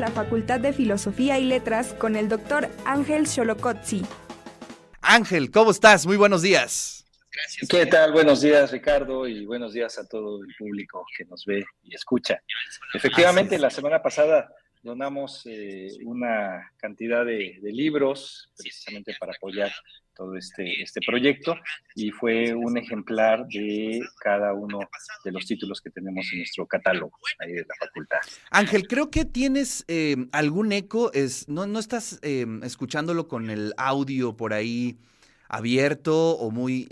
la Facultad de Filosofía y Letras con el doctor Ángel Xolocotzi. Ángel, ¿cómo estás? Muy buenos días. ¿Qué tal? Buenos días, Ricardo, y buenos días a todo el público que nos ve y escucha. Efectivamente, la semana pasada donamos eh, una cantidad de, libros precisamente para apoyar todo este, este proyecto y fue un ejemplar de cada uno de los títulos que tenemos en nuestro catálogo ahí de la facultad. Ángel, creo que tienes eh, algún eco, es, no, no estás eh, escuchándolo con el audio por ahí abierto o muy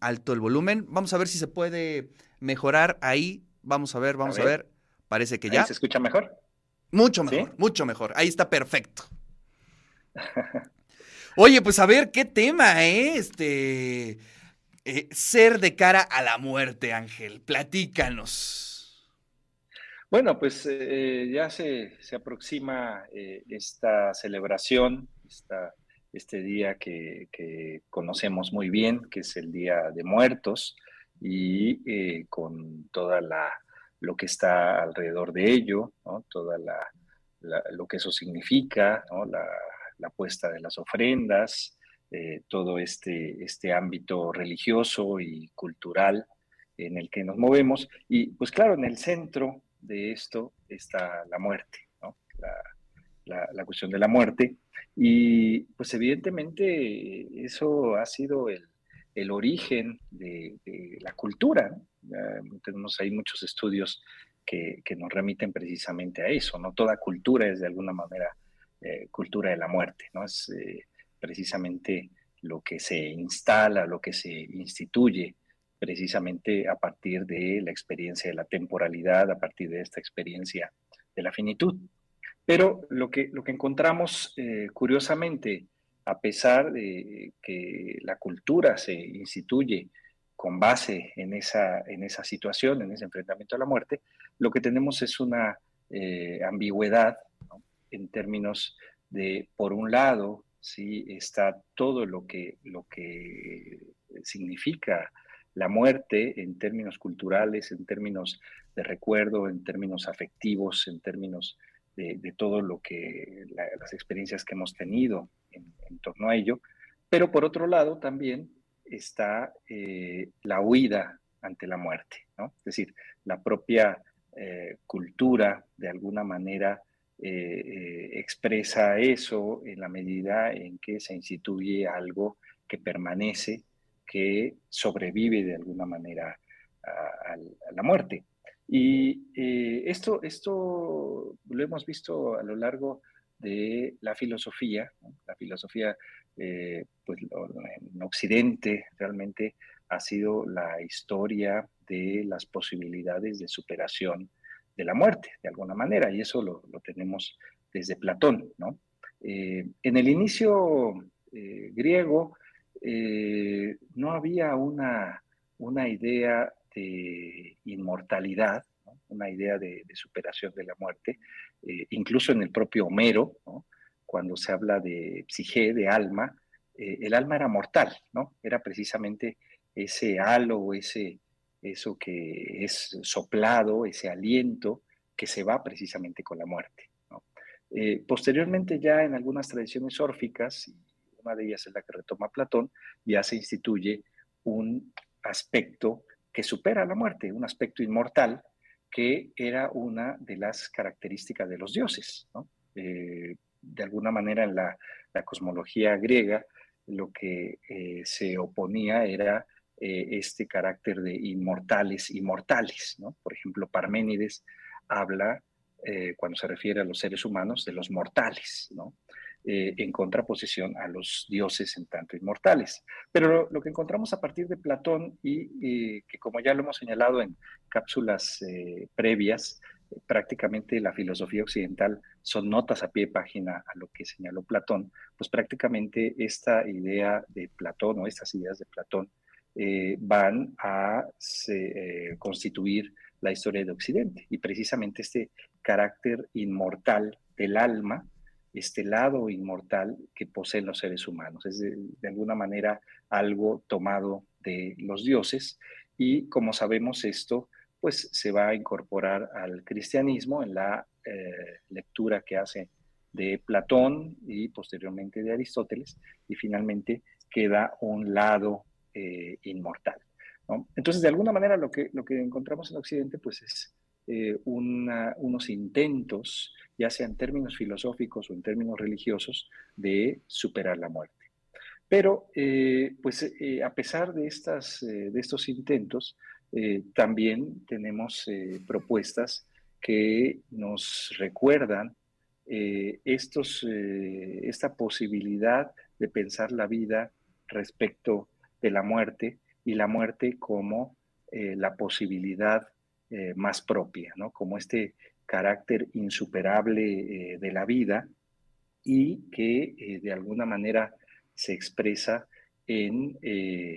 alto el volumen. Vamos a ver si se puede mejorar ahí. Vamos a ver, vamos a ver. A ver. Parece que ya. ¿Se escucha mejor? Mucho mejor, mucho mejor. Ahí está perfecto. Oye, pues a ver, qué tema, ¿eh? Este. Eh, ser de cara a la muerte, Ángel. Platícanos. Bueno, pues eh, ya se, aproxima eh, esta celebración, este día que, conocemos muy bien, que es el Día de Muertos, y con toda la lo que está alrededor de ello, ¿no? toda la, lo que eso significa, ¿no? la, la, puesta de las ofrendas, eh, todo este, este ámbito religioso y cultural en el que nos movemos. Y pues claro, en el centro de esto está la muerte, ¿no? la, la, cuestión de la muerte. Y pues evidentemente eso ha sido el, el origen de, la cultura. tenemos ahí muchos estudios que, que, nos remiten precisamente a eso, ¿no? Toda cultura es de alguna manera eh, cultura de la muerte, ¿no? Es eh, precisamente lo que se instala, lo que se instituye precisamente a partir de la experiencia de la temporalidad, a partir de esta experiencia de la finitud. Pero lo que, lo que encontramos eh, curiosamente, a pesar de que la cultura se instituye con base en esa, en esa situación, en ese enfrentamiento a la muerte, lo que tenemos es una ambigüedad en términos de, por un lado, sí está todo lo que, lo que significa la muerte en términos culturales, en términos de recuerdo, en términos afectivos, en términos de, todo lo que las experiencias que hemos tenido en, torno a ello, pero por otro lado también está eh, la huida ante la muerte, ¿no? Es decir, la propia eh, cultura de alguna manera eh, expresa eso en la medida en que se instituye algo que permanece, que sobrevive de alguna manera a, la muerte. Y esto, esto lo hemos visto a lo largo de la filosofía. La filosofía, eh, pues en Occidente realmente ha sido la historia de las posibilidades de superación de la muerte, de alguna manera, y eso lo, tenemos desde Platón, ¿no? Eh, en el inicio eh, griego no había una, una idea de inmortalidad, una idea de, superación de la muerte, eh, incluso en el propio Homero, cuando se habla de psique, de alma, eh, el alma era mortal, ¿no? Era precisamente ese halo, ese, eso que es soplado, ese aliento que se va precisamente con la muerte. Eh, posteriormente ya en algunas tradiciones órficas, una de ellas es la que retoma Platón, ya se instituye un aspecto que supera la muerte, un aspecto inmortal, que era una de las características de los dioses. Eh, de alguna manera en la, cosmología griega lo que eh, se oponía era eh, este carácter de inmortales, inmortales. ¿no? Por ejemplo, Parménides habla, cuando se refiere a los seres humanos, de los mortales. Eh, en contraposición a los dioses en tanto inmortales. Pero lo, que encontramos a partir de Platón y que como ya lo hemos señalado en cápsulas eh, previas, prácticamente la filosofía occidental son notas a pie de página a lo que señaló Platón, pues prácticamente esta idea de Platón o estas ideas de Platón eh, van a constituir la historia de Occidente. Y precisamente este carácter inmortal del alma este lado inmortal que poseen los seres humanos. Es de, alguna manera algo tomado de los dioses. Y como sabemos esto, pues se va a incorporar al cristianismo en la eh, lectura que hace de Platón y posteriormente de Aristóteles, y finalmente queda un lado eh, inmortal. Entonces, de alguna manera, lo que, lo que encontramos en Occidente, pues es eh, unos intentos, ya sea en términos filosóficos o en términos religiosos, de superar la muerte. Pero, pues a pesar de, estas, de estos intentos, eh, también tenemos eh, propuestas que nos recuerdan eh, estos, esta posibilidad de pensar la vida respecto de la muerte y la muerte como la posibilidad más propia, ¿no? como este carácter insuperable de la vida y que de alguna manera se expresa en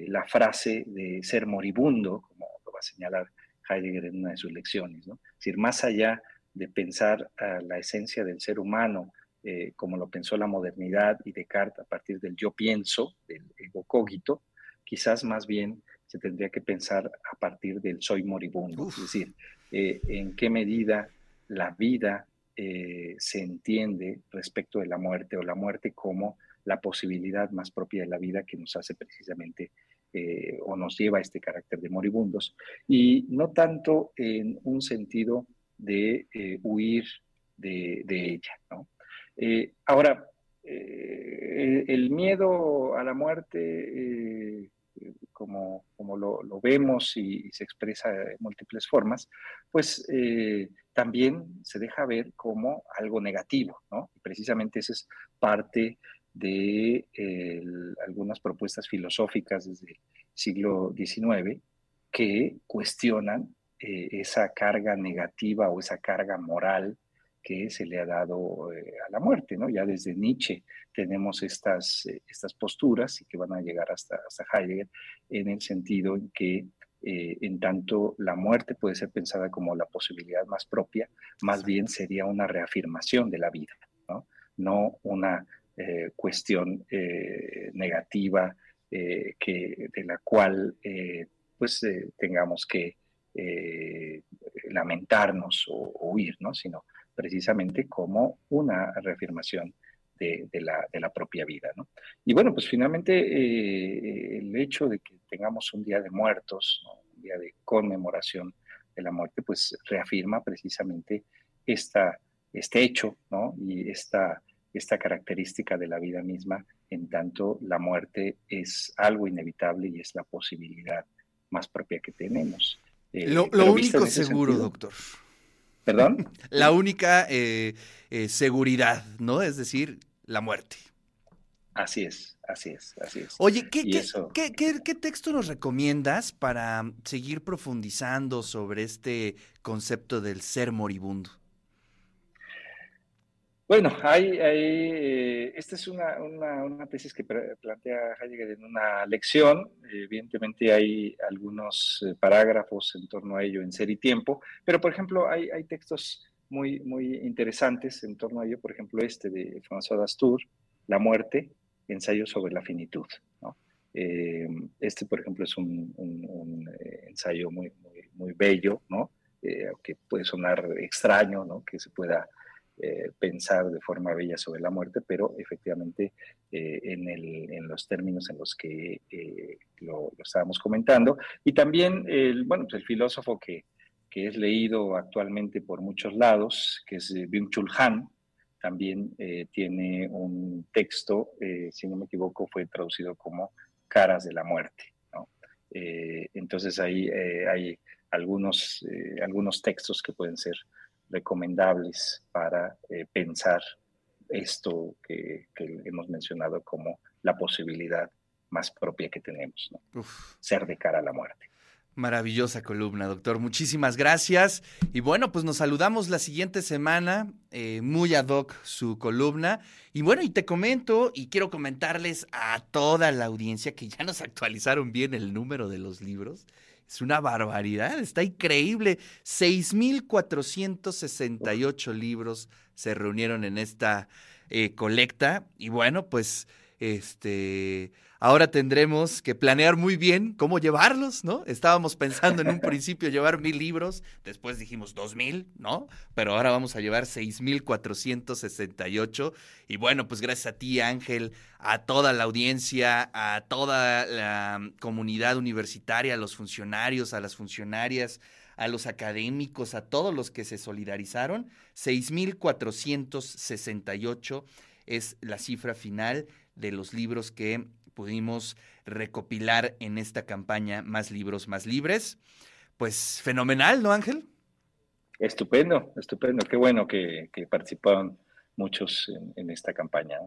la frase de ser moribundo, como a señalar Heidegger en una de sus lecciones. ¿no? Es decir, más allá de pensar a la esencia del ser humano eh, como lo pensó la modernidad y Descartes a partir del yo pienso, del ego cogito, quizás más bien se tendría que pensar a partir del soy moribundo, es decir, eh, en qué medida la vida eh, se entiende respecto de la muerte o la muerte como la posibilidad más propia de la vida que nos hace precisamente eh, o nos lleva a este carácter de moribundos, y no tanto en un sentido de huir de, ella. Ahora, el miedo a la muerte, como, como lo, vemos y, se expresa de múltiples formas, pues también se deja ver como algo negativo, ¿no? Precisamente esa es parte de algunas propuestas filosóficas desde el siglo XIX que cuestionan eh, esa carga negativa o esa carga moral que se le ha dado eh, a la muerte, ¿no? Ya desde Nietzsche tenemos estas, eh, estas posturas y que van a llegar hasta, hasta Heidegger en el sentido en que en tanto la muerte puede ser pensada como la posibilidad más propia, más bien sería una reafirmación de la vida, ¿no? No una eh, cuestión eh, negativa eh, que, de la cual pues tengamos que lamentarnos o, huir, ¿no? sino precisamente como una reafirmación de, la, propia vida. ¿no? Y bueno, pues finalmente el hecho de que tengamos un día de muertos, un día de conmemoración de la muerte, pues reafirma precisamente esta, este hecho ¿no? y esta esta característica de la vida misma, en tanto la muerte es algo inevitable y es la posibilidad más propia que tenemos. Eh, lo, único seguro, doctor. ¿Perdón? la única eh, eh, seguridad, ¿no? Es decir, la muerte. Así es, así es, así es. Oye, ¿qué, qué, qué, texto nos recomiendas para seguir profundizando sobre este concepto del ser moribundo? Bueno, hay, eh, esta es una, una, tesis que plantea Heidegger en una lección. evidentemente hay algunos eh, parágrafos en torno a ello en Ser y Tiempo, pero por ejemplo hay, hay textos muy, muy interesantes en torno a ello. Por ejemplo, este de François Dastur, La muerte, ensayo sobre la finitud. Eh, este, por ejemplo, es un, ensayo muy, muy, muy bello, ¿no? aunque puede sonar extraño, ¿no? que se pueda eh, pensar de forma bella sobre la muerte, pero efectivamente eh, en, los términos en los que eh, lo, estábamos comentando. Y también el, bueno, pues el filósofo que, que, es leído actualmente por muchos lados, que es Byung-Chul Han, también tiene un texto, si no me equivoco, fue traducido como Caras de la Muerte. entonces ahí hay algunos, algunos textos que pueden ser recomendables para eh, pensar esto que, hemos mencionado como la posibilidad más propia que tenemos, ser de cara a la muerte. Maravillosa columna, doctor. Muchísimas gracias. Y bueno, pues nos saludamos la siguiente semana, eh, muy ad hoc su columna. Y bueno, y te comento, y quiero comentarles a toda la audiencia que ya nos actualizaron bien el número de los libros. Es una barbaridad, está increíble. 6.468 libros se reunieron en esta eh, colecta y bueno, pues Este, ahora tendremos que planear muy bien cómo llevarlos, ¿no? Estábamos pensando en un principio llevar mil libros, después dijimos dos mil, ¿no? Pero ahora vamos a llevar seis mil cuatrocientos sesenta y ocho. Y bueno, pues gracias a ti, Ángel, a toda la audiencia, a toda la comunidad universitaria, a los funcionarios, a las funcionarias, a los académicos, a todos los que se solidarizaron, seis mil cuatrocientos sesenta y ocho es la cifra final de los libros que pudimos recopilar en esta campaña Más libros, más libres. Pues fenomenal, ¿no, Ángel? Estupendo, estupendo. Qué bueno que, participaron muchos en, esta campaña.